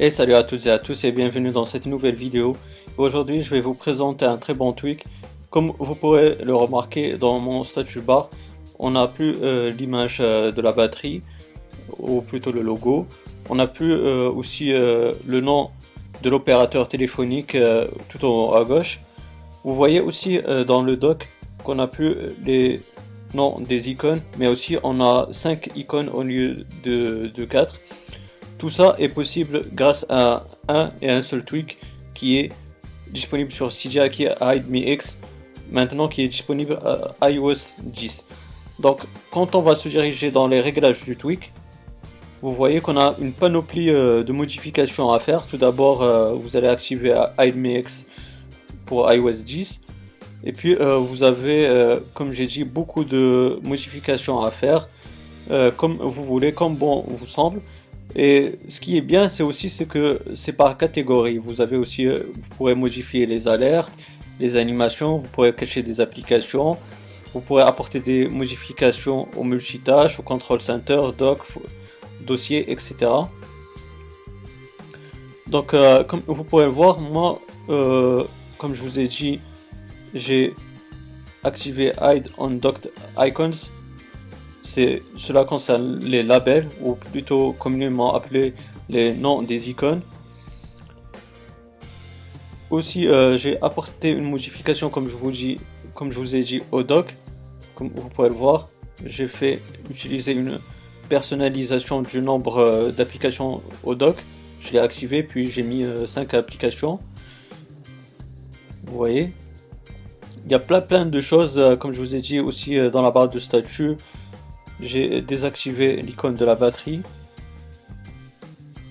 Et salut à toutes et à tous et bienvenue dans cette nouvelle vidéo. Aujourd'hui je vais vous présenter un très bon tweak. Comme vous pourrez le remarquer dans mon statut bar, on n'a plus euh, l'image euh, de la batterie, ou plutôt le logo. On n'a plus euh, aussi le nom de l'opérateur téléphonique tout en haut à gauche. Vous voyez aussi dans le dock qu'on n'a plus les noms des icônes, mais aussi on a 5 icônes au lieu de, de 4. Tout ça est possible grâce à un et un seul tweak qui est disponible sur CGI qui est HideMeX, maintenant qui est disponible à iOS 10. Donc quand on va se diriger dans les réglages du tweak, vous voyez qu'on a une panoplie euh, de modifications à faire. Tout d'abord, euh, vous allez activer HideMeX pour iOS 10. Et puis euh, vous avez, comme j'ai dit, beaucoup de modifications à faire, comme vous voulez, comme bon vous semble. Et ce qui est bien, c'est aussi c'est que c'est par catégorie. Vous avez aussi, euh, vous pourrez modifier les alertes, les animations, vous pourrez cacher des applications, vous pourrez apporter des modifications au multitâche, au control center, doc, dossier, etc. Donc, euh, comme vous pourrez le voir, moi, euh, comme je vous ai dit, j'ai activé Hide on Docked Icons cela concerne les labels, ou plutôt communément appelés les noms des icônes. Aussi, euh, j'ai apporté une modification, comme je vous dis, comme je vous ai dit, au doc. Comme vous pouvez le voir, j'ai fait utiliser une personnalisation du nombre euh, d'applications au doc. Je l'ai activé, puis j'ai mis 5 euh, applications. Vous voyez, il y a plein plein de choses, comme je vous ai dit aussi dans la barre de statut j'ai désactivé l'icône de la batterie.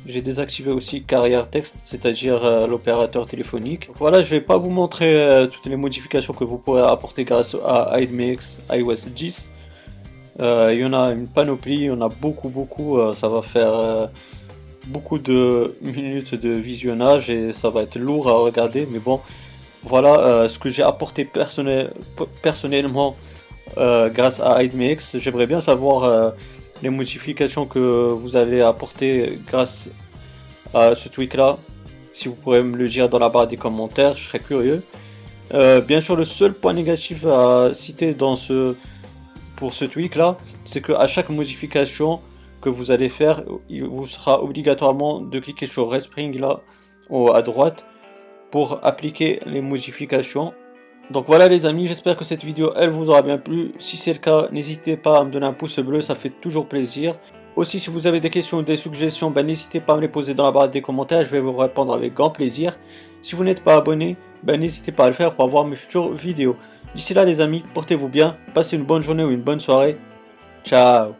J'ai désactivé aussi carrière texte, c'est-à-dire euh, l'opérateur téléphonique. Voilà, je vais pas vous montrer euh, toutes les modifications que vous pourrez apporter grâce à IDMX iOS 10. Euh, il y en a une panoplie, il y en a beaucoup, beaucoup. ça va faire beaucoup de minutes de visionnage et ça va être lourd à regarder. Mais bon, voilà ce que j'ai apporté personnel, personnellement euh, grâce à HideMeX. J'aimerais bien savoir euh, les modifications que vous avez apportées grâce à ce tweak là. Si vous pourrez me le dire dans la barre des commentaires, je serais curieux. Euh, bien sûr, le seul point négatif à citer dans ce, pour ce tweak là, c'est que à chaque modification que vous allez faire, il vous sera obligatoirement de cliquer sur Respring là à droite pour appliquer les modifications donc voilà les amis, j'espère que cette vidéo elle vous aura bien plu. Si c'est le cas, n'hésitez pas à me donner un pouce bleu, ça fait toujours plaisir. Aussi si vous avez des questions ou des suggestions, ben, n'hésitez pas à me les poser dans la barre des commentaires, je vais vous répondre avec grand plaisir. Si vous n'êtes pas abonné, ben, n'hésitez pas à le faire pour avoir mes futures vidéos. D'ici là les amis, portez-vous bien, passez une bonne journée ou une bonne soirée. Ciao